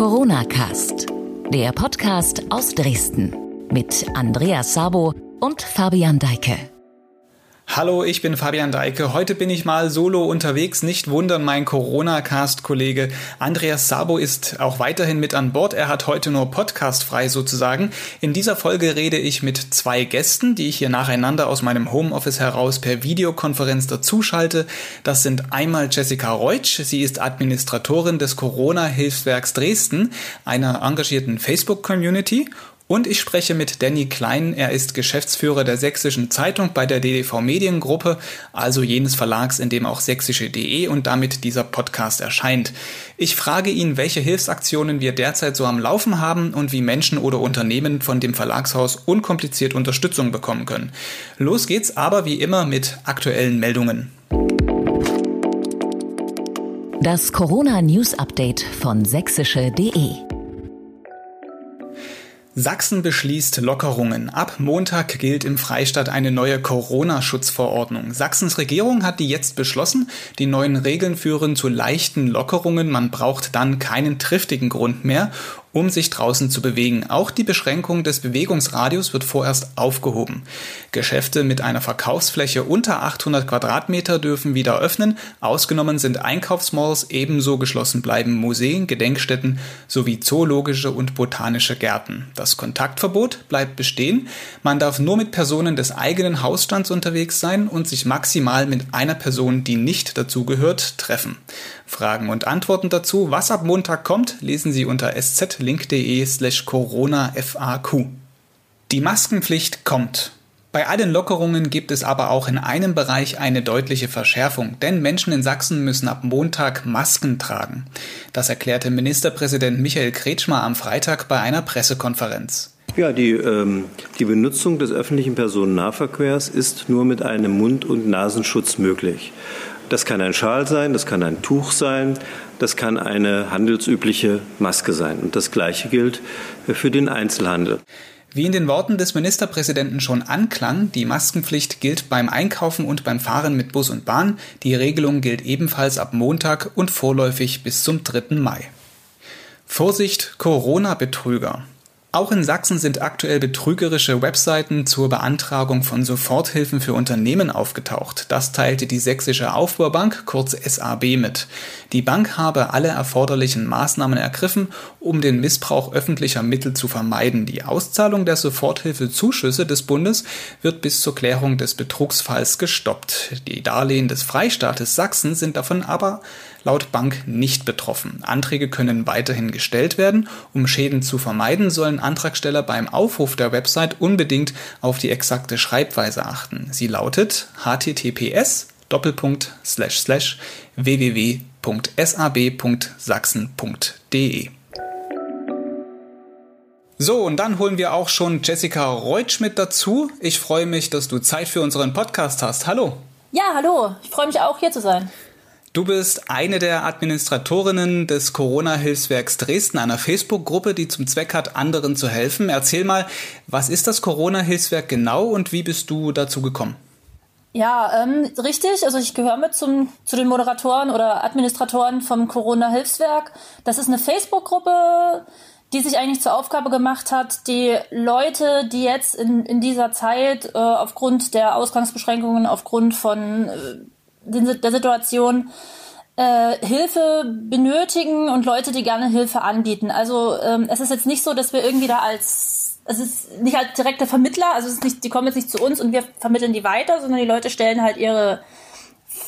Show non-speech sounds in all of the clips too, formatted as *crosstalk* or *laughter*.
Corona Cast, der Podcast aus Dresden mit Andreas Sabo und Fabian Deike. Hallo, ich bin Fabian Deike. Heute bin ich mal solo unterwegs. Nicht wundern, mein Corona-Cast-Kollege Andreas Sabo ist auch weiterhin mit an Bord. Er hat heute nur Podcast frei sozusagen. In dieser Folge rede ich mit zwei Gästen, die ich hier nacheinander aus meinem Homeoffice heraus per Videokonferenz dazuschalte. Das sind einmal Jessica Reutsch. Sie ist Administratorin des Corona-Hilfswerks Dresden, einer engagierten Facebook-Community und ich spreche mit Danny Klein. Er ist Geschäftsführer der Sächsischen Zeitung bei der DDV Mediengruppe, also jenes Verlags, in dem auch sächsische.de und damit dieser Podcast erscheint. Ich frage ihn, welche Hilfsaktionen wir derzeit so am Laufen haben und wie Menschen oder Unternehmen von dem Verlagshaus unkompliziert Unterstützung bekommen können. Los geht's aber wie immer mit aktuellen Meldungen. Das Corona News Update von sächsische.de Sachsen beschließt Lockerungen. Ab Montag gilt im Freistaat eine neue Corona-Schutzverordnung. Sachsens Regierung hat die jetzt beschlossen. Die neuen Regeln führen zu leichten Lockerungen. Man braucht dann keinen triftigen Grund mehr um sich draußen zu bewegen. Auch die Beschränkung des Bewegungsradius wird vorerst aufgehoben. Geschäfte mit einer Verkaufsfläche unter 800 Quadratmeter dürfen wieder öffnen. Ausgenommen sind Einkaufsmalls, ebenso geschlossen bleiben Museen, Gedenkstätten sowie zoologische und botanische Gärten. Das Kontaktverbot bleibt bestehen. Man darf nur mit Personen des eigenen Hausstands unterwegs sein und sich maximal mit einer Person, die nicht dazugehört, treffen. Fragen und Antworten dazu, was ab Montag kommt, lesen Sie unter szlink.de slash coronafaq. Die Maskenpflicht kommt. Bei allen Lockerungen gibt es aber auch in einem Bereich eine deutliche Verschärfung, denn Menschen in Sachsen müssen ab Montag Masken tragen. Das erklärte Ministerpräsident Michael Kretschmer am Freitag bei einer Pressekonferenz. Ja, die, ähm, die Benutzung des öffentlichen Personennahverkehrs ist nur mit einem Mund- und Nasenschutz möglich. Das kann ein Schal sein, das kann ein Tuch sein, das kann eine handelsübliche Maske sein. Und das Gleiche gilt für den Einzelhandel. Wie in den Worten des Ministerpräsidenten schon anklang, die Maskenpflicht gilt beim Einkaufen und beim Fahren mit Bus und Bahn. Die Regelung gilt ebenfalls ab Montag und vorläufig bis zum 3. Mai. Vorsicht Corona-Betrüger. Auch in Sachsen sind aktuell betrügerische Webseiten zur Beantragung von Soforthilfen für Unternehmen aufgetaucht. Das teilte die Sächsische Aufbaubank, kurz SAB, mit. Die Bank habe alle erforderlichen Maßnahmen ergriffen, um den Missbrauch öffentlicher Mittel zu vermeiden. Die Auszahlung der Soforthilfezuschüsse des Bundes wird bis zur Klärung des Betrugsfalls gestoppt. Die Darlehen des Freistaates Sachsen sind davon aber laut Bank nicht betroffen. Anträge können weiterhin gestellt werden. Um Schäden zu vermeiden, sollen Antragsteller beim Aufruf der Website unbedingt auf die exakte Schreibweise achten. Sie lautet https www.sab.sachsen.de. So, und dann holen wir auch schon Jessica Reutsch mit dazu. Ich freue mich, dass du Zeit für unseren Podcast hast. Hallo. Ja, hallo. Ich freue mich auch, hier zu sein. Du bist eine der Administratorinnen des Corona-Hilfswerks Dresden, einer Facebook-Gruppe, die zum Zweck hat, anderen zu helfen. Erzähl mal, was ist das Corona-Hilfswerk genau und wie bist du dazu gekommen? Ja, ähm, richtig. Also ich gehöre mit zum, zu den Moderatoren oder Administratoren vom Corona-Hilfswerk. Das ist eine Facebook-Gruppe, die sich eigentlich zur Aufgabe gemacht hat, die Leute, die jetzt in, in dieser Zeit äh, aufgrund der Ausgangsbeschränkungen, aufgrund von äh, der Situation äh, Hilfe benötigen und Leute, die gerne Hilfe anbieten. Also ähm, es ist jetzt nicht so, dass wir irgendwie da als es ist nicht als direkter Vermittler, also es ist nicht, die kommen jetzt nicht zu uns und wir vermitteln die weiter, sondern die Leute stellen halt ihre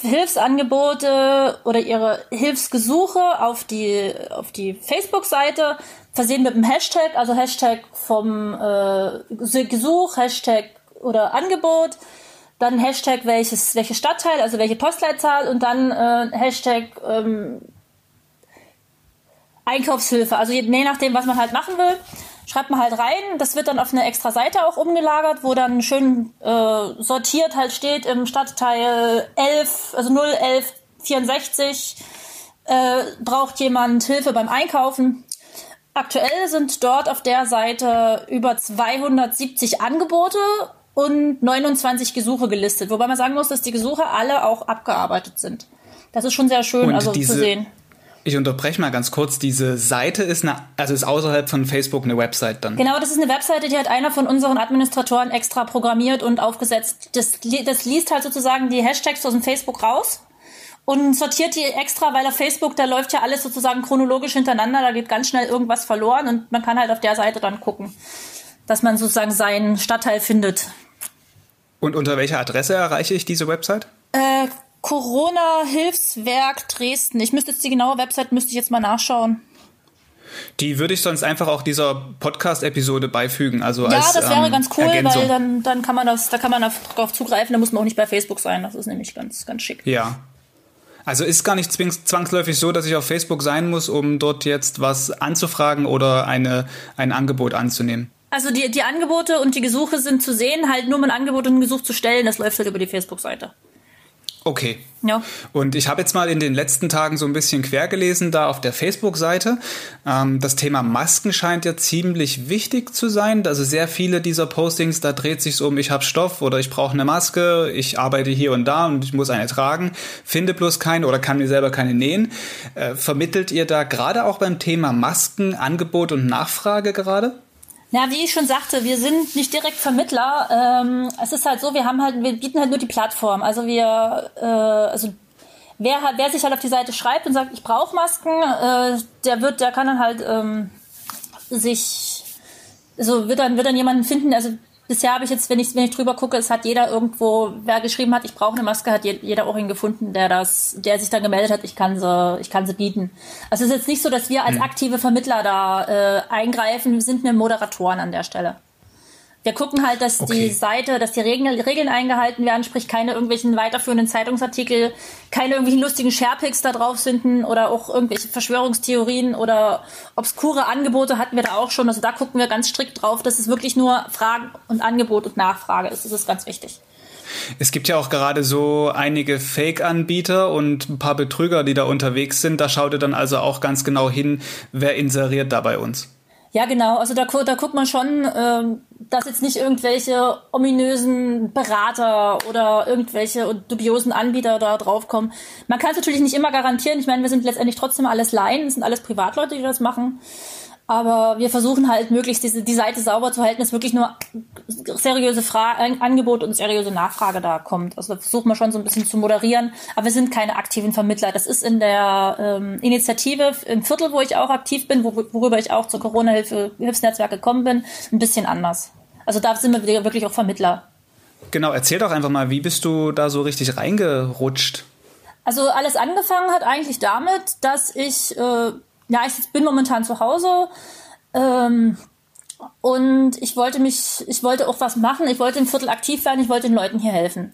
Hilfsangebote oder ihre Hilfsgesuche auf die auf die Facebook-Seite versehen mit einem Hashtag, also Hashtag vom äh, Gesuch, Hashtag oder Angebot dann Hashtag welches, welche Stadtteil, also welche Postleitzahl und dann äh, Hashtag ähm, Einkaufshilfe. Also je, je nachdem, was man halt machen will, schreibt man halt rein. Das wird dann auf eine extra Seite auch umgelagert, wo dann schön äh, sortiert halt steht im Stadtteil 11, also 01164 äh, braucht jemand Hilfe beim Einkaufen. Aktuell sind dort auf der Seite über 270 Angebote und 29 Gesuche gelistet. Wobei man sagen muss, dass die Gesuche alle auch abgearbeitet sind. Das ist schon sehr schön, und also diese, zu sehen. Ich unterbreche mal ganz kurz. Diese Seite ist eine, also ist außerhalb von Facebook eine Website dann. Genau, das ist eine Webseite, die hat einer von unseren Administratoren extra programmiert und aufgesetzt. Das, das liest halt sozusagen die Hashtags aus dem Facebook raus und sortiert die extra, weil auf Facebook, da läuft ja alles sozusagen chronologisch hintereinander, da geht ganz schnell irgendwas verloren und man kann halt auf der Seite dann gucken, dass man sozusagen seinen Stadtteil findet. Und unter welcher Adresse erreiche ich diese Website? Äh, Corona-Hilfswerk Dresden. Ich müsste jetzt die genaue Website, müsste ich jetzt mal nachschauen. Die würde ich sonst einfach auch dieser Podcast-Episode beifügen. Also ja, als, das wäre ähm, ganz cool, Ergänzung. weil dann, dann kann man das, da kann man darauf zugreifen, da muss man auch nicht bei Facebook sein. Das ist nämlich ganz, ganz schick. Ja. Also ist gar nicht zwangsläufig so, dass ich auf Facebook sein muss, um dort jetzt was anzufragen oder eine, ein Angebot anzunehmen. Also die, die Angebote und die Gesuche sind zu sehen, halt nur um ein Angebot und ein Gesuch zu stellen, das läuft halt über die Facebook-Seite. Okay. Ja. Und ich habe jetzt mal in den letzten Tagen so ein bisschen quer gelesen, da auf der Facebook-Seite. Ähm, das Thema Masken scheint ja ziemlich wichtig zu sein. Also sehr viele dieser Postings, da dreht sich um, ich habe Stoff oder ich brauche eine Maske, ich arbeite hier und da und ich muss eine tragen, finde bloß keine oder kann mir selber keine nähen. Äh, vermittelt ihr da gerade auch beim Thema Masken Angebot und Nachfrage gerade? Na, wie ich schon sagte, wir sind nicht direkt Vermittler. Ähm, es ist halt so, wir haben halt, wir bieten halt nur die Plattform. Also wir, äh, also wer, wer sich halt auf die Seite schreibt und sagt, ich brauche Masken, äh, der wird, der kann dann halt ähm, sich, so wird dann wird dann jemanden finden. Also bisher habe ich jetzt, wenn ich wenn ich drüber gucke, es hat jeder irgendwo, wer geschrieben hat, ich brauche eine Maske, hat je- jeder auch ihn gefunden, der das, der sich dann gemeldet hat, ich kann sie, ich kann sie bieten. Also es ist jetzt nicht so, dass wir als aktive Vermittler da äh, eingreifen. Wir sind nur Moderatoren an der Stelle. Wir gucken halt, dass Okay. die Seite, dass die Regeln, Regeln eingehalten werden, sprich keine irgendwelchen weiterführenden Zeitungsartikel, keine irgendwelchen lustigen Sharepics da drauf sind oder auch irgendwelche Verschwörungstheorien oder obskure Angebote hatten wir da auch schon. Also da gucken wir ganz strikt drauf, dass es wirklich nur Fragen und Angebot und Nachfrage ist. Das ist ganz wichtig. Es gibt ja auch gerade so einige Fake-Anbieter und ein paar Betrüger, die da unterwegs sind. Da schaut ihr dann also auch ganz genau hin, wer inseriert da bei uns. Ja, genau. Also da, da guckt man schon, ähm, dass jetzt nicht irgendwelche ominösen Berater oder irgendwelche dubiosen Anbieter da draufkommen. Man kann es natürlich nicht immer garantieren. Ich meine, wir sind letztendlich trotzdem alles Laien. Es sind alles Privatleute, die das machen. Aber wir versuchen halt möglichst diese, die Seite sauber zu halten, dass wirklich nur seriöse Fra An- Angebot und seriöse Nachfrage da kommt. Also da versuchen wir schon so ein bisschen zu moderieren. Aber wir sind keine aktiven Vermittler. Das ist in der ähm, Initiative im Viertel, wo ich auch aktiv bin, wor worüber ich auch zur Corona-Hilfsnetzwerk gekommen bin, ein bisschen anders. Also da sind wir wirklich auch Vermittler. Genau, erzähl doch einfach mal, wie bist du da so richtig reingerutscht? Also alles angefangen hat eigentlich damit, dass ich, äh, ja, ich bin momentan zu Hause ähm, und ich wollte mich, ich wollte auch was machen, ich wollte im Viertel aktiv werden, ich wollte den Leuten hier helfen.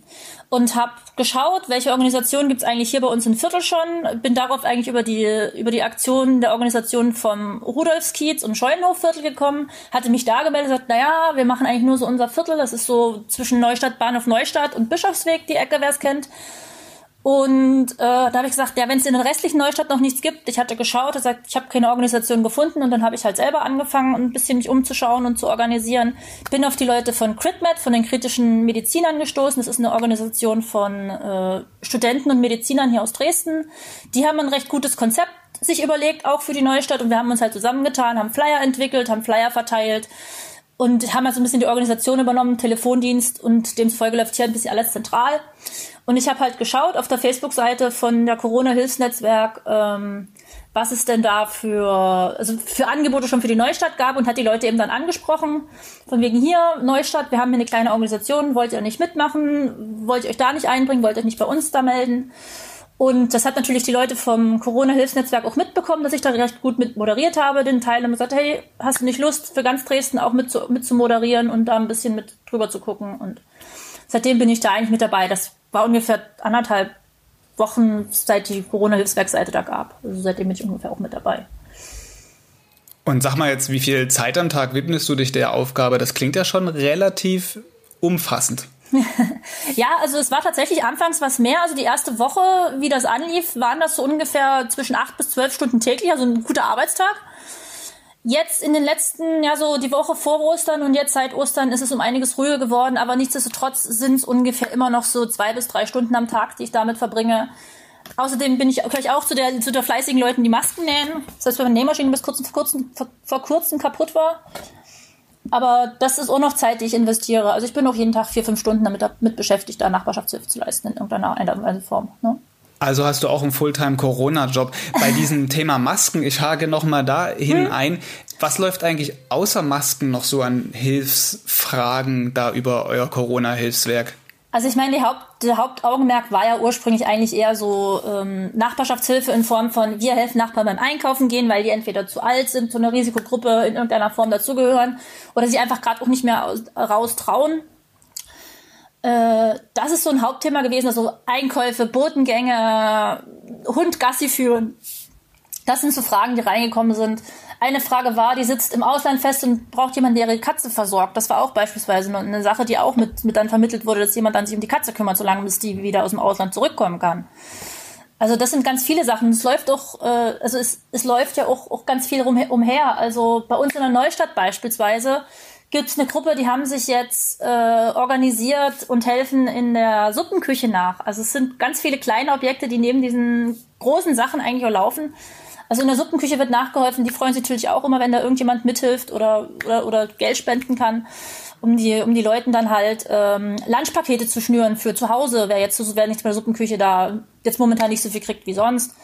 Und habe geschaut, welche Organisationen gibt's eigentlich hier bei uns im Viertel schon, bin darauf eigentlich über die, über die Aktion der Organisation vom Rudolfskiez und Scheunenhofviertel gekommen, hatte mich da gemeldet, gesagt, naja, wir machen eigentlich nur so unser Viertel, das ist so zwischen Neustadt, Bahnhof Neustadt und Bischofsweg, die Ecke, wer es kennt. Und äh, da habe ich gesagt, ja, wenn es in der restlichen Neustadt noch nichts gibt, ich hatte geschaut, gesagt, ich habe keine Organisation gefunden und dann habe ich halt selber angefangen, ein bisschen mich umzuschauen und zu organisieren. Bin auf die Leute von CritMed, von den kritischen Medizinern gestoßen. Das ist eine Organisation von äh, Studenten und Medizinern hier aus Dresden. Die haben ein recht gutes Konzept sich überlegt, auch für die Neustadt und wir haben uns halt zusammengetan, haben Flyer entwickelt, haben Flyer verteilt und haben also ein bisschen die Organisation übernommen, Telefondienst und demzufolge läuft hier ein bisschen alles zentral. Und ich habe halt geschaut auf der Facebook-Seite von der Corona-Hilfsnetzwerk, ähm, was es denn da für, also für Angebote schon für die Neustadt gab und hat die Leute eben dann angesprochen. Von wegen hier, Neustadt, wir haben hier eine kleine Organisation, wollt ihr nicht mitmachen? Wollt ihr euch da nicht einbringen? Wollt ihr euch nicht bei uns da melden? Und das hat natürlich die Leute vom Corona-Hilfsnetzwerk auch mitbekommen, dass ich da recht gut mit moderiert habe, den Teil und gesagt, hey, hast du nicht Lust, für ganz Dresden auch mit zu, mit zu moderieren und da ein bisschen mit drüber zu gucken? Und seitdem bin ich da eigentlich mit dabei. Das war ungefähr anderthalb Wochen, seit die Corona-Hilfswerkseite da gab. Also seitdem bin ich ungefähr auch mit dabei. Und sag mal jetzt, wie viel Zeit am Tag widmest du dich der Aufgabe? Das klingt ja schon relativ umfassend. Ja, also es war tatsächlich anfangs was mehr. Also die erste Woche, wie das anlief, waren das so ungefähr zwischen acht bis zwölf Stunden täglich, also ein guter Arbeitstag. Jetzt in den letzten, ja so die Woche vor Ostern und jetzt seit Ostern ist es um einiges ruhiger geworden, aber nichtsdestotrotz sind es ungefähr immer noch so zwei bis drei Stunden am Tag, die ich damit verbringe. Außerdem bin ich, gehöre ich auch zu der, zu der fleißigen Leuten, die Masken nähen. Das heißt, wenn meine Nähmaschine bis kurz, vor, kurzem, vor kurzem kaputt war. Aber das ist auch noch Zeit, die ich investiere. Also ich bin auch jeden Tag vier, fünf Stunden damit, damit beschäftigt, da Nachbarschaftshilfe zu leisten in irgendeiner Form. Ne? Also hast du auch einen Fulltime-Corona-Job. Bei diesem *laughs* Thema Masken, ich hake nochmal dahin hm. ein. Was läuft eigentlich außer Masken noch so an Hilfsfragen da über euer Corona-Hilfswerk? Also ich meine, Haupt, der Hauptaugenmerk war ja ursprünglich eigentlich eher so ähm, Nachbarschaftshilfe in Form von, wir helfen Nachbarn beim Einkaufen gehen, weil die entweder zu alt sind, zu einer Risikogruppe in irgendeiner Form dazugehören oder sie einfach gerade auch nicht mehr raus trauen. Äh, das ist so ein Hauptthema gewesen, also Einkäufe, Botengänge, Hund Gassi führen. Das sind so Fragen, die reingekommen sind. Eine Frage war, die sitzt im Ausland fest und braucht jemanden, der ihre Katze versorgt. Das war auch beispielsweise eine Sache, die auch mit, mit dann vermittelt wurde, dass jemand dann sich um die Katze kümmert, solange bis die wieder aus dem Ausland zurückkommen kann. Also das sind ganz viele Sachen. Es läuft auch, äh, also es, es läuft ja auch, auch ganz viel rum, umher. Also bei uns in der Neustadt beispielsweise gibt es eine Gruppe, die haben sich jetzt äh, organisiert und helfen in der Suppenküche nach. Also es sind ganz viele kleine Objekte, die neben diesen großen Sachen eigentlich auch laufen. Also in der Suppenküche wird nachgeholfen. Die freuen sich natürlich auch immer, wenn da irgendjemand mithilft oder, oder, oder Geld spenden kann, um die, um die Leuten dann halt ähm, Lunchpakete zu schnüren für zu Hause. Wer jetzt, wer nichts mit der Suppenküche da jetzt momentan nicht so viel kriegt wie sonst.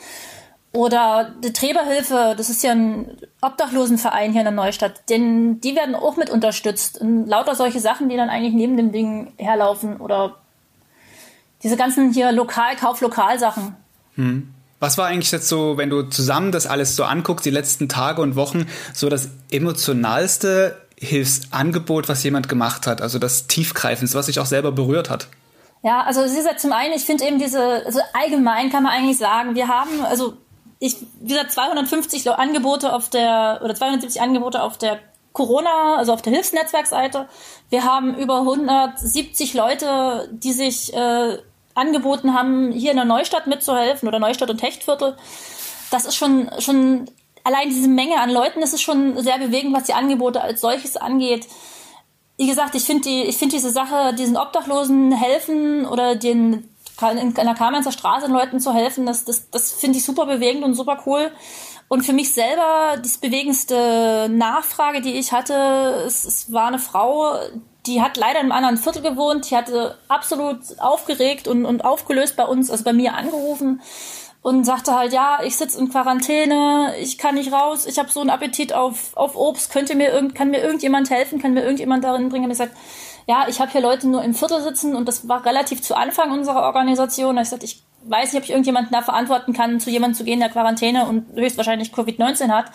Oder die Träberhilfe, das ist ja ein Obdachlosenverein hier in der Neustadt, denn die werden auch mit unterstützt. Und lauter solche Sachen, die dann eigentlich neben dem Ding herlaufen oder diese ganzen hier lokal, Kauflokalsachen. Hm. Was war eigentlich jetzt so, wenn du zusammen das alles so anguckst, die letzten Tage und Wochen, so das emotionalste Hilfsangebot, was jemand gemacht hat? Also das Tiefgreifendste, was sich auch selber berührt hat? Ja, also es ist ja zum einen, ich finde eben diese, also allgemein kann man eigentlich sagen, wir haben, also ich, wie gesagt, 250 Angebote auf der, oder 270 Angebote auf der Corona, also auf der Hilfsnetzwerkseite. Wir haben über 170 Leute, die sich äh, angeboten haben, hier in der Neustadt mitzuhelfen oder Neustadt und Techtviertel. Das ist schon, schon allein diese Menge an Leuten, das ist schon sehr bewegend, was die Angebote als solches angeht. Wie gesagt, ich finde die, ich diese Sache, diesen Obdachlosen helfen oder den in einer Kamenzer Straße Leuten zu helfen, das, das, das finde ich super bewegend und super cool. Und für mich selber, die bewegendste Nachfrage, die ich hatte, es, es war eine Frau, die hat leider einem anderen Viertel gewohnt, die hatte absolut aufgeregt und, und aufgelöst bei uns, also bei mir angerufen und sagte halt, ja, ich sitze in Quarantäne, ich kann nicht raus, ich habe so einen Appetit auf, auf Obst, könnte mir irgend, kann mir irgendjemand helfen, kann mir irgendjemand darin bringen? Und ich sagte, ja, ich habe hier Leute nur im Viertel sitzen und das war relativ zu Anfang unserer Organisation. Da ich gesagt, ich weiß nicht, ob ich irgendjemanden da verantworten kann, zu jemandem zu gehen, der Quarantäne und höchstwahrscheinlich Covid-19 hat.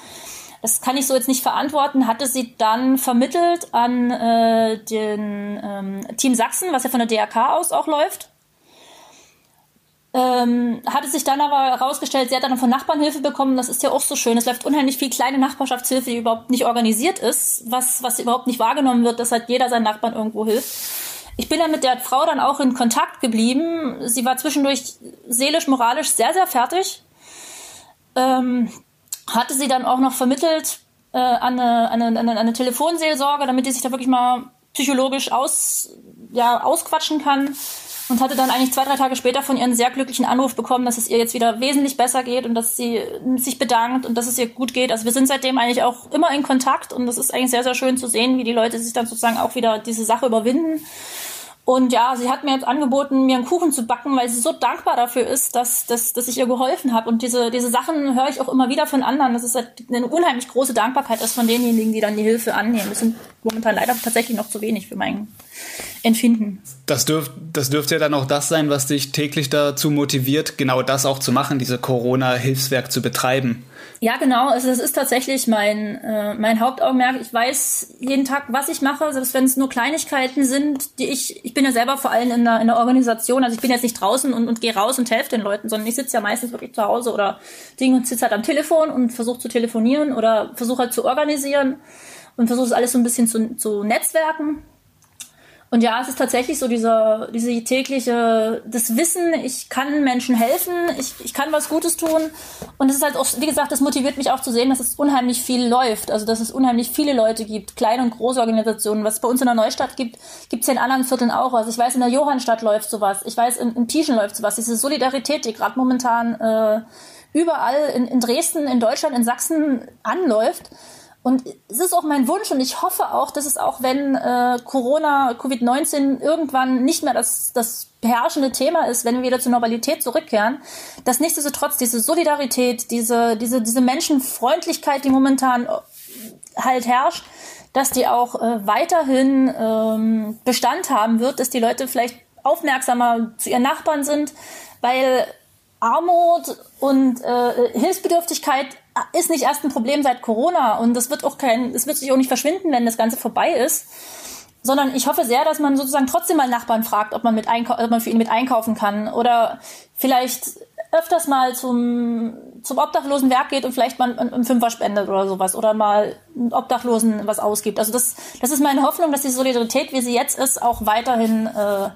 Das kann ich so jetzt nicht verantworten. Hatte sie dann vermittelt an äh, den ähm, Team Sachsen, was ja von der DRK aus auch läuft. Ähm, hatte sich dann aber herausgestellt, sie hat dann von Nachbarn Hilfe bekommen. Das ist ja auch so schön. Es läuft unheimlich viel kleine Nachbarschaftshilfe, die überhaupt nicht organisiert ist, was, was überhaupt nicht wahrgenommen wird, dass halt jeder seinen Nachbarn irgendwo hilft. Ich bin dann mit der Frau dann auch in Kontakt geblieben. Sie war zwischendurch seelisch, moralisch sehr, sehr fertig. Ähm, hatte sie dann auch noch vermittelt äh, an, eine, an, eine, an eine Telefonseelsorge, damit die sich da wirklich mal psychologisch aus, ja, ausquatschen kann und hatte dann eigentlich zwei, drei Tage später von ihr einen sehr glücklichen Anruf bekommen, dass es ihr jetzt wieder wesentlich besser geht und dass sie sich bedankt und dass es ihr gut geht. Also wir sind seitdem eigentlich auch immer in Kontakt und das ist eigentlich sehr, sehr schön zu sehen, wie die Leute sich dann sozusagen auch wieder diese Sache überwinden und ja, sie hat mir jetzt angeboten, mir einen Kuchen zu backen, weil sie so dankbar dafür ist, dass, dass, dass ich ihr geholfen habe. Und diese, diese Sachen höre ich auch immer wieder von anderen, dass es halt eine unheimlich große Dankbarkeit ist von denjenigen, die dann die Hilfe annehmen. Das sind momentan leider tatsächlich noch zu wenig für mein Empfinden. Das, dürf, das dürfte ja dann auch das sein, was dich täglich dazu motiviert, genau das auch zu machen, diese Corona-Hilfswerk zu betreiben. Ja, genau. Also das ist tatsächlich mein, äh, mein Hauptaugenmerk. Ich weiß jeden Tag, was ich mache, selbst wenn es nur Kleinigkeiten sind, die ich, ich bin ja selber vor allem in der, in der Organisation, also ich bin jetzt nicht draußen und, und gehe raus und helfe den Leuten, sondern ich sitze ja meistens wirklich zu Hause oder Ding und sitze halt am Telefon und versuche zu telefonieren oder versuche halt zu organisieren und versuche es alles so ein bisschen zu, zu netzwerken. Und ja, es ist tatsächlich so dieser, diese tägliche, das Wissen, ich kann Menschen helfen, ich, ich kann was Gutes tun. Und es ist halt auch, wie gesagt, das motiviert mich auch zu sehen, dass es unheimlich viel läuft. Also, dass es unheimlich viele Leute gibt, kleine und große Organisationen. Was es bei uns in der Neustadt gibt, gibt es ja in anderen Vierteln auch. Also, ich weiß, in der Johannstadt läuft sowas. Ich weiß, in, in Tischen läuft sowas. Diese Solidarität, die gerade momentan äh, überall in, in Dresden, in Deutschland, in Sachsen anläuft. Und es ist auch mein Wunsch und ich hoffe auch, dass es auch, wenn äh, Corona, Covid-19 irgendwann nicht mehr das, das beherrschende Thema ist, wenn wir wieder zur Normalität zurückkehren, dass nichtsdestotrotz diese Solidarität, diese, diese, diese Menschenfreundlichkeit, die momentan halt herrscht, dass die auch äh, weiterhin ähm, Bestand haben wird, dass die Leute vielleicht aufmerksamer zu ihren Nachbarn sind, weil Armut und äh, Hilfsbedürftigkeit ist nicht erst ein Problem seit Corona und das wird auch kein, es wird sich auch nicht verschwinden, wenn das Ganze vorbei ist. Sondern ich hoffe sehr, dass man sozusagen trotzdem mal Nachbarn fragt, ob man, mit ob man für ihn mit einkaufen kann. Oder vielleicht öfters mal zum, zum Obdachlosenwerk geht und vielleicht mal einen Fünfer spendet oder sowas. Oder mal Obdachlosen was ausgibt. Also das, das ist meine Hoffnung, dass die Solidarität, wie sie jetzt ist, auch weiterhin äh,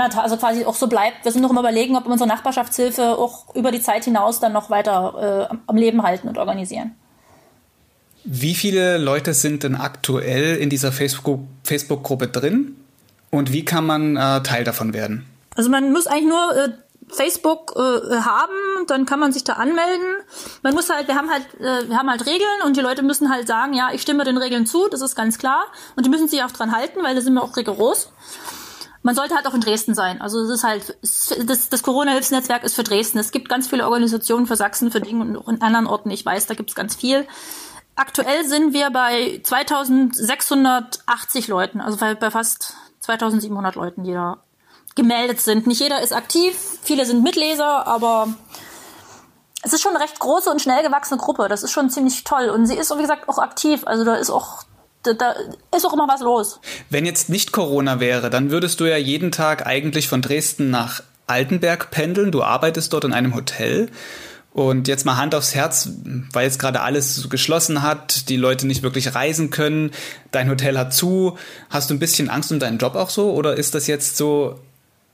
also quasi auch so bleibt. Wir sind noch immer überlegen, ob wir unsere Nachbarschaftshilfe auch über die Zeit hinaus dann noch weiter äh, am Leben halten und organisieren. Wie viele Leute sind denn aktuell in dieser Facebook-Gruppe drin und wie kann man äh, Teil davon werden? Also man muss eigentlich nur äh, Facebook äh, haben, dann kann man sich da anmelden. Man muss halt, wir haben halt, äh, wir haben halt Regeln und die Leute müssen halt sagen, ja, ich stimme den Regeln zu, das ist ganz klar. Und die müssen sich auch dran halten, weil da sind wir auch rigoros man sollte halt auch in Dresden sein. Also es ist halt, das, das Corona-Hilfsnetzwerk ist für Dresden. Es gibt ganz viele Organisationen für Sachsen, für Dinge und auch in anderen Orten. Ich weiß, da gibt es ganz viel. Aktuell sind wir bei 2680 Leuten, also bei, bei fast 2700 Leuten, die da gemeldet sind. Nicht jeder ist aktiv, viele sind Mitleser, aber es ist schon eine recht große und schnell gewachsene Gruppe. Das ist schon ziemlich toll. Und sie ist, wie gesagt, auch aktiv. Also da ist auch da ist auch immer was los. Wenn jetzt nicht Corona wäre, dann würdest du ja jeden Tag eigentlich von Dresden nach Altenberg pendeln. Du arbeitest dort in einem Hotel. Und jetzt mal Hand aufs Herz, weil jetzt gerade alles geschlossen hat, die Leute nicht wirklich reisen können, dein Hotel hat zu. Hast du ein bisschen Angst um deinen Job auch so? Oder ist das jetzt so,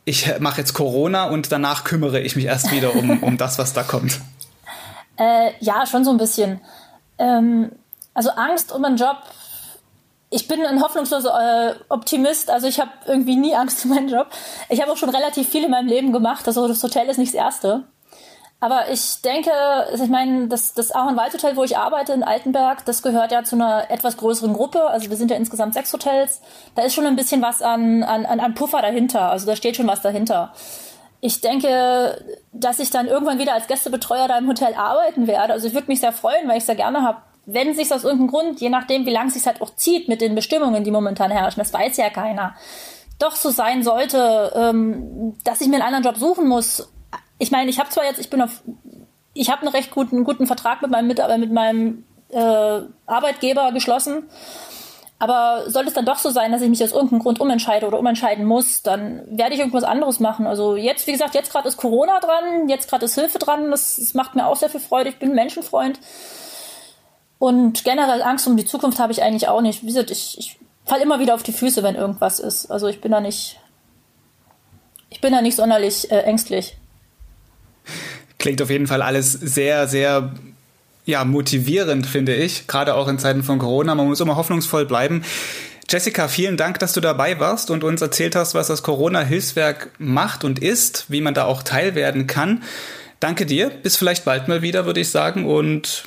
ich mache jetzt Corona und danach kümmere ich mich erst wieder um, um das, was da kommt? Äh, ja, schon so ein bisschen. Ähm, also Angst um meinen Job ich bin ein hoffnungsloser äh, Optimist, also ich habe irgendwie nie Angst um meinen Job. Ich habe auch schon relativ viel in meinem Leben gemacht, also das Hotel ist nicht das erste. Aber ich denke, ich meine, das, das Ahornwald-Hotel, wo ich arbeite in Altenberg, das gehört ja zu einer etwas größeren Gruppe. Also wir sind ja insgesamt sechs Hotels. Da ist schon ein bisschen was an, an, an Puffer dahinter. Also da steht schon was dahinter. Ich denke, dass ich dann irgendwann wieder als Gästebetreuer da im Hotel arbeiten werde. Also ich würde mich sehr freuen, weil ich es sehr gerne habe wenn sich aus irgendeinem Grund, je nachdem, wie lange es sich halt auch zieht mit den Bestimmungen, die momentan herrschen, das weiß ja keiner, doch so sein sollte, ähm, dass ich mir einen anderen Job suchen muss. Ich meine, ich habe zwar jetzt, ich bin auf, ich habe einen recht guten, guten Vertrag mit meinem Mitarbeiter, mit meinem äh, Arbeitgeber geschlossen. Aber sollte es dann doch so sein, dass ich mich aus irgendeinem Grund umentscheide oder umentscheiden muss, dann werde ich irgendwas anderes machen. Also jetzt, wie gesagt, jetzt gerade ist Corona dran, jetzt gerade ist Hilfe dran, das, das macht mir auch sehr viel Freude. Ich bin ein Menschenfreund. Und generell Angst um die Zukunft habe ich eigentlich auch nicht. Wie gesagt, ich, ich falle immer wieder auf die Füße, wenn irgendwas ist. Also ich bin da nicht, ich bin da nicht sonderlich äh, ängstlich. Klingt auf jeden Fall alles sehr, sehr ja, motivierend, finde ich. Gerade auch in Zeiten von Corona. Man muss immer hoffnungsvoll bleiben. Jessica, vielen Dank, dass du dabei warst und uns erzählt hast, was das Corona-Hilfswerk macht und ist, wie man da auch teil werden kann. Danke dir. Bis vielleicht bald mal wieder, würde ich sagen. Und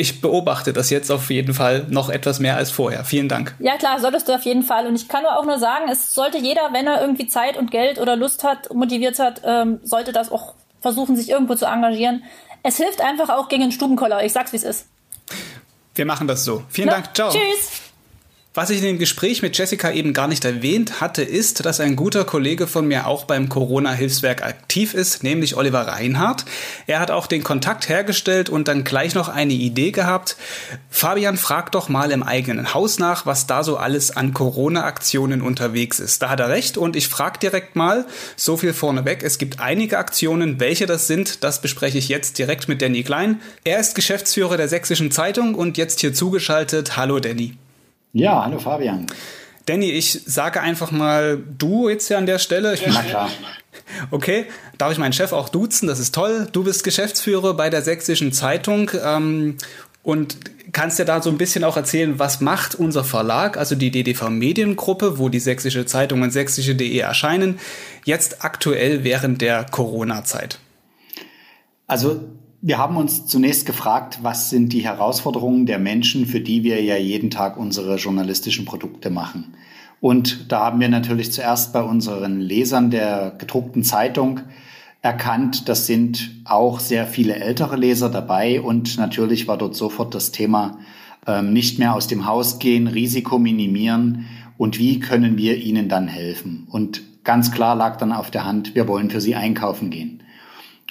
ich beobachte das jetzt auf jeden Fall noch etwas mehr als vorher. Vielen Dank. Ja, klar, solltest du auf jeden Fall. Und ich kann nur auch nur sagen, es sollte jeder, wenn er irgendwie Zeit und Geld oder Lust hat, motiviert hat, ähm, sollte das auch versuchen, sich irgendwo zu engagieren. Es hilft einfach auch gegen den Stubenkoller. Ich sag's, wie es ist. Wir machen das so. Vielen no, Dank. Ciao. Tschüss. Was ich in dem Gespräch mit Jessica eben gar nicht erwähnt hatte, ist, dass ein guter Kollege von mir auch beim Corona-Hilfswerk aktiv ist, nämlich Oliver Reinhardt. Er hat auch den Kontakt hergestellt und dann gleich noch eine Idee gehabt. Fabian, frag doch mal im eigenen Haus nach, was da so alles an Corona-Aktionen unterwegs ist. Da hat er recht und ich frage direkt mal, so viel vorneweg, es gibt einige Aktionen, welche das sind, das bespreche ich jetzt direkt mit Danny Klein. Er ist Geschäftsführer der Sächsischen Zeitung und jetzt hier zugeschaltet. Hallo Danny. Ja, hallo Fabian. Danny, ich sage einfach mal du jetzt hier an der Stelle. Ich Na klar. *laughs* Okay, darf ich meinen Chef auch duzen? Das ist toll. Du bist Geschäftsführer bei der Sächsischen Zeitung ähm, und kannst ja da so ein bisschen auch erzählen, was macht unser Verlag, also die DDV Mediengruppe, wo die Sächsische Zeitung und sächsische.de erscheinen, jetzt aktuell während der Corona-Zeit? Also wir haben uns zunächst gefragt, was sind die Herausforderungen der Menschen, für die wir ja jeden Tag unsere journalistischen Produkte machen. Und da haben wir natürlich zuerst bei unseren Lesern der gedruckten Zeitung erkannt, das sind auch sehr viele ältere Leser dabei und natürlich war dort sofort das Thema ähm, nicht mehr aus dem Haus gehen, Risiko minimieren und wie können wir ihnen dann helfen. Und ganz klar lag dann auf der Hand, wir wollen für sie einkaufen gehen.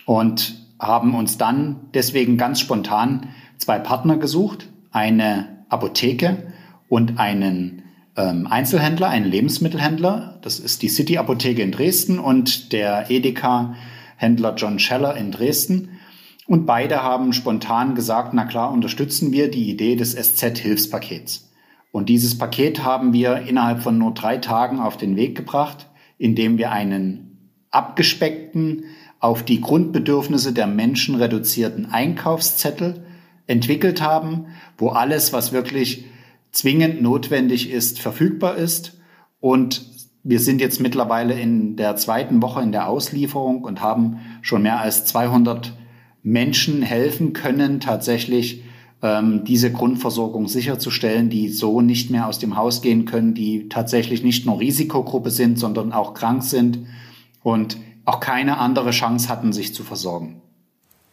Und haben uns dann deswegen ganz spontan zwei Partner gesucht, eine Apotheke und einen ähm, Einzelhändler, einen Lebensmittelhändler. Das ist die City Apotheke in Dresden und der Edeka-Händler John Scheller in Dresden. Und beide haben spontan gesagt, na klar, unterstützen wir die Idee des SZ-Hilfspakets. Und dieses Paket haben wir innerhalb von nur drei Tagen auf den Weg gebracht, indem wir einen abgespeckten, auf die Grundbedürfnisse der Menschen reduzierten Einkaufszettel entwickelt haben, wo alles, was wirklich zwingend notwendig ist, verfügbar ist. Und wir sind jetzt mittlerweile in der zweiten Woche in der Auslieferung und haben schon mehr als 200 Menschen helfen können, tatsächlich ähm, diese Grundversorgung sicherzustellen, die so nicht mehr aus dem Haus gehen können, die tatsächlich nicht nur Risikogruppe sind, sondern auch krank sind. Und auch keine andere Chance hatten, sich zu versorgen.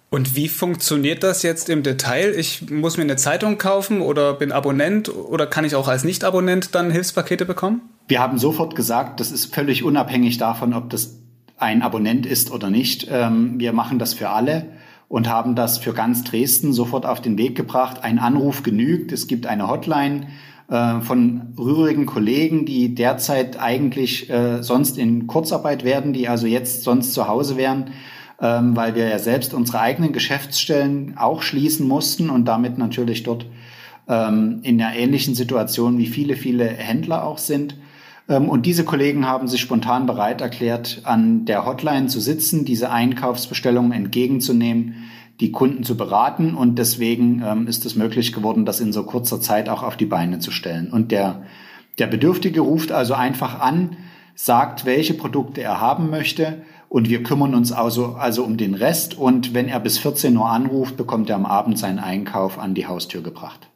Und wie funktioniert das jetzt im Detail? Ich muss mir eine Zeitung kaufen oder bin Abonnent oder kann ich auch als Nicht-Abonnent dann Hilfspakete bekommen? Wir haben sofort gesagt, das ist völlig unabhängig davon, ob das ein Abonnent ist oder nicht. Ähm, wir machen das für alle und haben das für ganz Dresden sofort auf den Weg gebracht. Ein Anruf genügt. Es gibt eine Hotline äh, von rührigen Kollegen, die derzeit eigentlich äh, sonst in Kurzarbeit werden, die also jetzt sonst zu Hause wären, ähm, weil wir ja selbst unsere eigenen Geschäftsstellen auch schließen mussten und damit natürlich dort ähm, in einer ähnlichen Situation wie viele, viele Händler auch sind. Ähm, und diese Kollegen haben sich spontan bereit erklärt, an der Hotline zu sitzen, diese Einkaufsbestellungen entgegenzunehmen die Kunden zu beraten und deswegen ähm, ist es möglich geworden, das in so kurzer Zeit auch auf die Beine zu stellen. Und der, der Bedürftige ruft also einfach an, sagt, welche Produkte er haben möchte und wir kümmern uns also, also um den Rest und wenn er bis 14 Uhr anruft, bekommt er am Abend seinen Einkauf an die Haustür gebracht.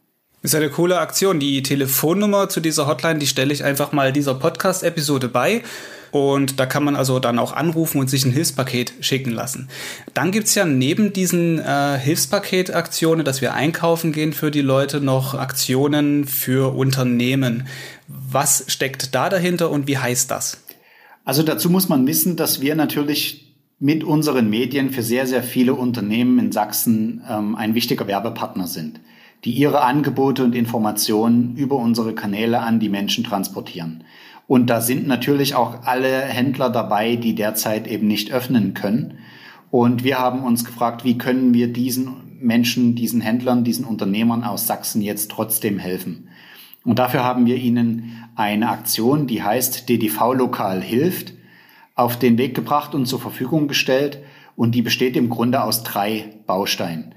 Ist eine coole Aktion. Die Telefonnummer zu dieser Hotline, die stelle ich einfach mal dieser Podcast-Episode bei. Und da kann man also dann auch anrufen und sich ein Hilfspaket schicken lassen. Dann gibt's ja neben diesen äh, Hilfspaketaktionen, dass wir einkaufen gehen für die Leute, noch Aktionen für Unternehmen. Was steckt da dahinter und wie heißt das? Also dazu muss man wissen, dass wir natürlich mit unseren Medien für sehr, sehr viele Unternehmen in Sachsen ähm, ein wichtiger Werbepartner sind, die ihre Angebote und Informationen über unsere Kanäle an die Menschen transportieren. Und da sind natürlich auch alle Händler dabei, die derzeit eben nicht öffnen können. Und wir haben uns gefragt, wie können wir diesen Menschen, diesen Händlern, diesen Unternehmern aus Sachsen jetzt trotzdem helfen. Und dafür haben wir ihnen eine Aktion, die heißt DDV Lokal hilft, auf den Weg gebracht und zur Verfügung gestellt. Und die besteht im Grunde aus drei Bausteinen.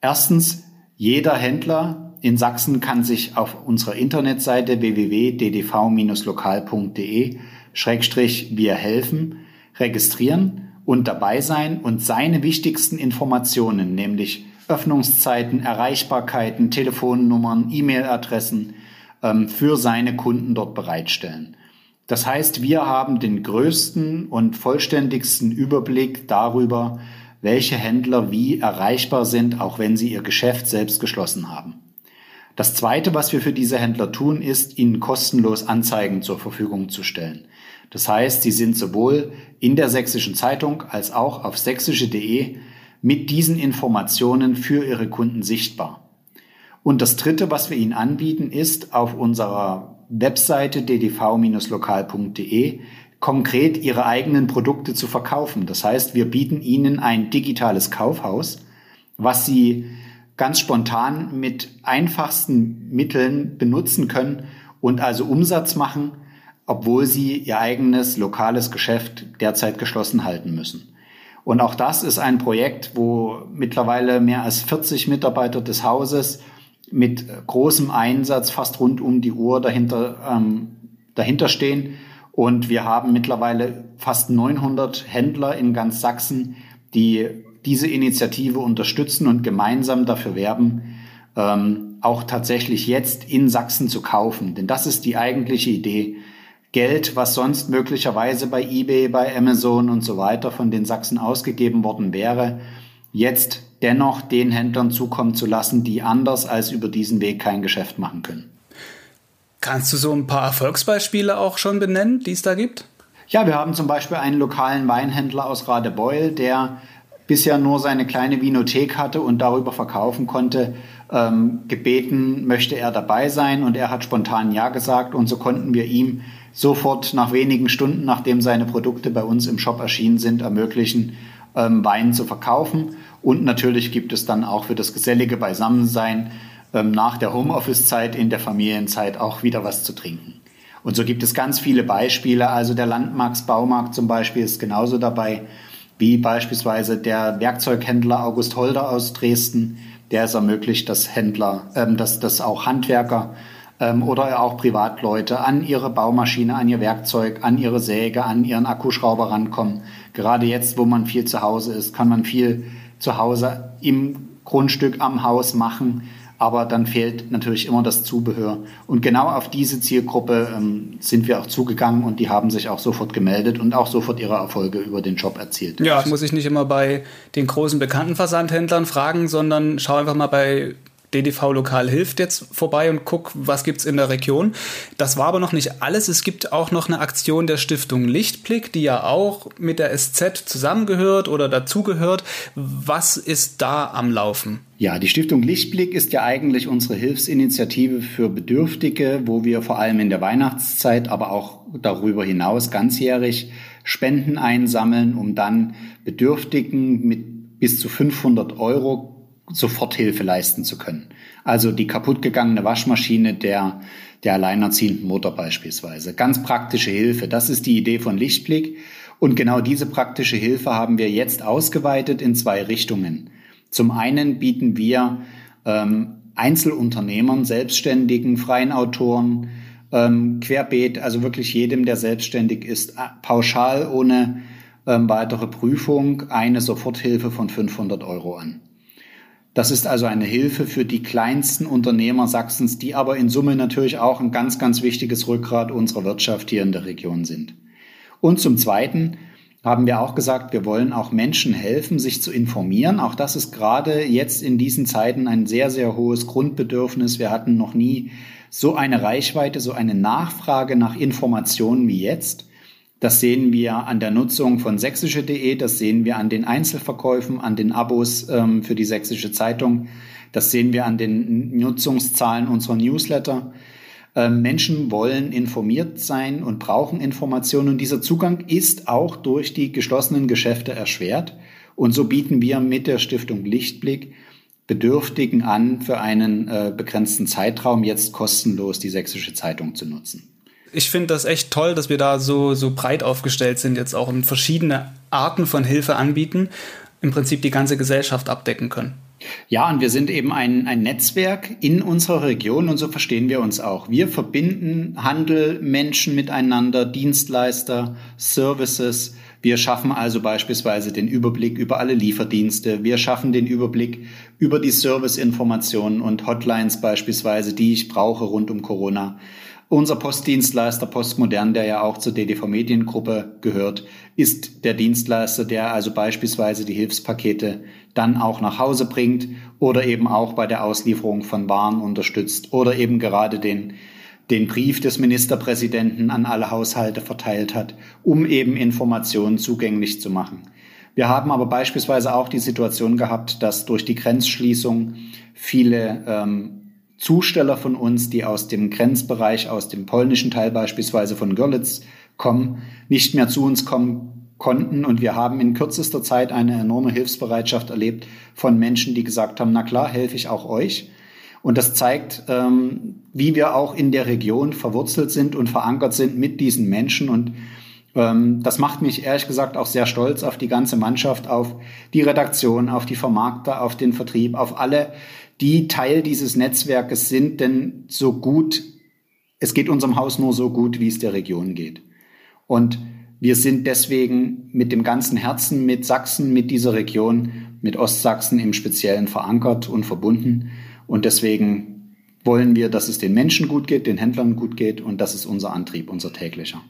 Erstens, jeder Händler in Sachsen kann sich auf unserer Internetseite www.ddv-lokal.de Schrägstrich wir helfen registrieren und dabei sein und seine wichtigsten Informationen, nämlich Öffnungszeiten, Erreichbarkeiten, Telefonnummern, E-Mail-Adressen ähm, für seine Kunden dort bereitstellen. Das heißt, wir haben den größten und vollständigsten Überblick darüber, welche Händler wie erreichbar sind, auch wenn sie ihr Geschäft selbst geschlossen haben. Das Zweite, was wir für diese Händler tun, ist, ihnen kostenlos Anzeigen zur Verfügung zu stellen. Das heißt, sie sind sowohl in der sächsischen Zeitung als auch auf sächsische.de mit diesen Informationen für ihre Kunden sichtbar. Und das Dritte, was wir ihnen anbieten, ist auf unserer Webseite ddv-lokal.de konkret ihre eigenen Produkte zu verkaufen. Das heißt, wir bieten ihnen ein digitales Kaufhaus, was sie ganz spontan mit einfachsten Mitteln benutzen können, und also Umsatz machen, obwohl sie ihr eigenes lokales Geschäft derzeit geschlossen halten müssen. Und auch das ist ein Projekt, wo mittlerweile mehr als 40 Mitarbeiter des Hauses mit großem Einsatz fast rund um die Uhr dahinter, ähm, dahinter stehen. Und wir haben mittlerweile fast 900 Händler in ganz Sachsen, die diese Initiative unterstützen und gemeinsam dafür werben, ähm, auch tatsächlich jetzt in Sachsen zu kaufen. Denn das ist die eigentliche Idee. Geld, was sonst möglicherweise bei eBay, bei Amazon und so weiter von den Sachsen ausgegeben worden wäre, jetzt dennoch den Händlern zukommen zu lassen, die anders als über diesen Weg kein Geschäft machen können. Kannst du so ein paar Erfolgsbeispiele auch schon benennen, die es da gibt? Ja, wir haben zum Beispiel einen lokalen Weinhändler aus Radebeul, der bisher nur seine kleine Vinothek hatte und darüber verkaufen konnte, ähm, gebeten, möchte er dabei sein und er hat spontan Ja gesagt und so konnten wir ihm sofort nach wenigen Stunden, nachdem seine Produkte bei uns im Shop erschienen sind, ermöglichen, ähm, Wein zu verkaufen. Und natürlich gibt es dann auch für das gesellige Beisammensein ähm, nach der Homeoffice-Zeit in der Familienzeit auch wieder was zu trinken. Und so gibt es ganz viele Beispiele. Also der Landmarks Baumarkt zum Beispiel ist genauso dabei, wie beispielsweise der Werkzeughändler August Holder aus Dresden, der es ermöglicht, dass Händler, ähm, dass, dass auch Handwerker ähm, oder auch Privatleute an ihre Baumaschine, an ihr Werkzeug, an ihre Säge, an ihren Akkuschrauber rankommen. Gerade jetzt, wo man viel zu Hause ist, kann man viel zu Hause im Grundstück am Haus machen aber dann fehlt natürlich immer das Zubehör. Und genau auf diese Zielgruppe ähm, sind wir auch zugegangen und die haben sich auch sofort gemeldet und auch sofort ihre Erfolge über den Job erzielt. Ja, muss ich nicht immer bei den großen bekannten Versandhändlern fragen, sondern schau einfach mal bei DDV Lokal hilft jetzt vorbei und guck, was gibt's in der Region. Das war aber noch nicht alles. Es gibt auch noch eine Aktion der Stiftung Lichtblick, die ja auch mit der SZ zusammengehört oder dazugehört. Was ist da am Laufen? Ja, die Stiftung Lichtblick ist ja eigentlich unsere Hilfsinitiative für Bedürftige, wo wir vor allem in der Weihnachtszeit, aber auch darüber hinaus ganzjährig Spenden einsammeln, um dann Bedürftigen mit bis zu 500 Euro Soforthilfe leisten zu können. Also die kaputtgegangene Waschmaschine der, der alleinerziehenden Mutter beispielsweise. Ganz praktische Hilfe. Das ist die Idee von Lichtblick. Und genau diese praktische Hilfe haben wir jetzt ausgeweitet in zwei Richtungen. Zum einen bieten wir ähm, Einzelunternehmern, Selbstständigen, freien Autoren, ähm, querbeet, also wirklich jedem, der selbstständig ist, pauschal ohne ähm, weitere Prüfung eine Soforthilfe von 500 Euro an. Das ist also eine Hilfe für die kleinsten Unternehmer Sachsens, die aber in Summe natürlich auch ein ganz, ganz wichtiges Rückgrat unserer Wirtschaft hier in der Region sind. Und zum Zweiten haben wir auch gesagt, wir wollen auch Menschen helfen, sich zu informieren. Auch das ist gerade jetzt in diesen Zeiten ein sehr, sehr hohes Grundbedürfnis. Wir hatten noch nie so eine Reichweite, so eine Nachfrage nach Informationen wie jetzt. Das sehen wir an der Nutzung von sächsische.de, das sehen wir an den Einzelverkäufen, an den Abos ähm, für die sächsische Zeitung, das sehen wir an den Nutzungszahlen unserer Newsletter. Ähm, Menschen wollen informiert sein und brauchen Informationen und dieser Zugang ist auch durch die geschlossenen Geschäfte erschwert. Und so bieten wir mit der Stiftung Lichtblick Bedürftigen an, für einen äh, begrenzten Zeitraum jetzt kostenlos die sächsische Zeitung zu nutzen ich finde das echt toll, dass wir da so, so breit aufgestellt sind, jetzt auch und verschiedene Arten von Hilfe anbieten, im Prinzip die ganze Gesellschaft abdecken können. Ja, und wir sind eben ein, ein Netzwerk in unserer Region und so verstehen wir uns auch. Wir verbinden Handel, Menschen miteinander, Dienstleister, Services. Wir schaffen also beispielsweise den Überblick über alle Lieferdienste. Wir schaffen den Überblick über die Serviceinformationen und Hotlines beispielsweise, die ich brauche rund um Corona. Unser Postdienstleister Postmodern, der ja auch zur DDV Mediengruppe gehört, ist der Dienstleister, der also beispielsweise die Hilfspakete dann auch nach Hause bringt oder eben auch bei der Auslieferung von Waren unterstützt oder eben gerade den, den Brief des Ministerpräsidenten an alle Haushalte verteilt hat, um eben Informationen zugänglich zu machen. Wir haben aber beispielsweise auch die Situation gehabt, dass durch die Grenzschließung viele ähm, Zusteller von uns, die aus dem Grenzbereich, aus dem polnischen Teil beispielsweise von Görlitz kommen, nicht mehr zu uns kommen konnten. Und wir haben in kürzester Zeit eine enorme Hilfsbereitschaft erlebt von Menschen, die gesagt haben, na klar, helfe ich auch euch. Und das zeigt, ähm, wie wir auch in der Region verwurzelt sind und verankert sind mit diesen Menschen. Und ähm, das macht mich ehrlich gesagt auch sehr stolz auf die ganze Mannschaft, auf die Redaktion, auf die Vermarkter, auf den Vertrieb, auf alle, die Teil dieses Netzwerkes sind. Denn so gut, es geht unserem Haus nur so gut, wie es der Region geht. Und wir sind deswegen mit dem ganzen Herzen mit Sachsen, mit dieser Region, mit Ostsachsen im Speziellen verankert und verbunden. Und deswegen wollen wir, dass es den Menschen gut geht, den Händlern gut geht und das ist unser Antrieb, unser täglicher.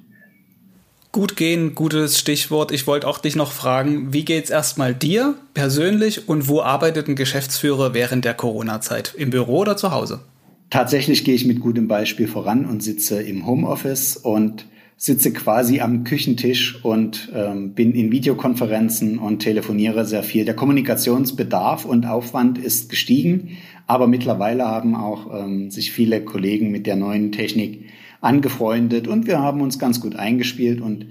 Gut gehen, gutes Stichwort. Ich wollte auch dich noch fragen, wie geht's erstmal dir persönlich und wo arbeitet ein Geschäftsführer während der Corona-Zeit? Im Büro oder zu Hause? Tatsächlich gehe ich mit gutem Beispiel voran und sitze im Homeoffice und sitze quasi am Küchentisch und ähm, bin in Videokonferenzen und telefoniere sehr viel. Der Kommunikationsbedarf und Aufwand ist gestiegen, aber mittlerweile haben auch ähm, sich viele Kollegen mit der neuen Technik angefreundet und wir haben uns ganz gut eingespielt und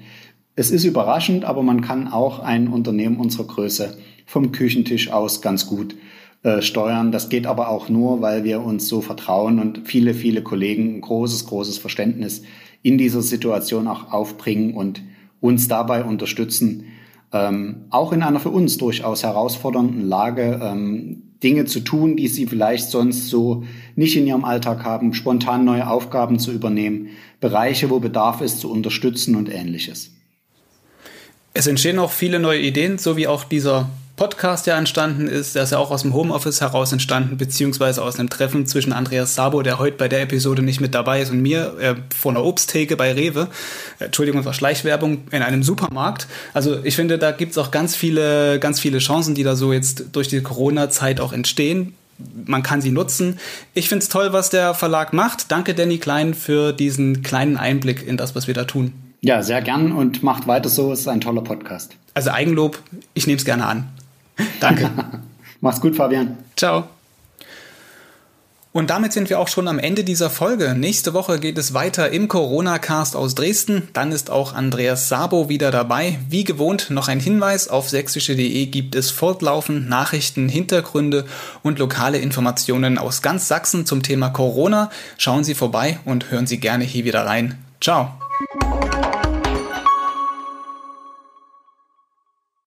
es ist überraschend, aber man kann auch ein Unternehmen unserer Größe vom Küchentisch aus ganz gut äh, steuern. Das geht aber auch nur, weil wir uns so vertrauen und viele, viele Kollegen ein großes, großes Verständnis in dieser Situation auch aufbringen und uns dabei unterstützen, ähm, auch in einer für uns durchaus herausfordernden Lage ähm, Dinge zu tun, die sie vielleicht sonst so nicht in ihrem Alltag haben, spontan neue Aufgaben zu übernehmen, Bereiche, wo Bedarf ist, zu unterstützen und ähnliches. Es entstehen auch viele neue Ideen, so wie auch dieser Podcast ja entstanden ist. Der ist ja auch aus dem Homeoffice heraus entstanden, beziehungsweise aus einem Treffen zwischen Andreas Sabo, der heute bei der Episode nicht mit dabei ist, und mir äh, vor einer Obsttheke bei Rewe. Äh, Entschuldigung, war Schleichwerbung in einem Supermarkt. Also ich finde, da gibt's auch ganz viele, ganz viele Chancen, die da so jetzt durch die Corona-Zeit auch entstehen. Man kann sie nutzen. Ich finde es toll, was der Verlag macht. Danke, Danny Klein, für diesen kleinen Einblick in das, was wir da tun. Ja, sehr gern und macht weiter so. Es ist ein toller Podcast. Also Eigenlob, ich nehme es gerne an. Danke. *laughs* Mach's gut, Fabian. Ciao. Und damit sind wir auch schon am Ende dieser Folge. Nächste Woche geht es weiter im Corona-Cast aus Dresden. Dann ist auch Andreas Sabo wieder dabei. Wie gewohnt noch ein Hinweis, auf sächsische.de gibt es fortlaufend Nachrichten, Hintergründe und lokale Informationen aus ganz Sachsen zum Thema Corona. Schauen Sie vorbei und hören Sie gerne hier wieder rein. Ciao.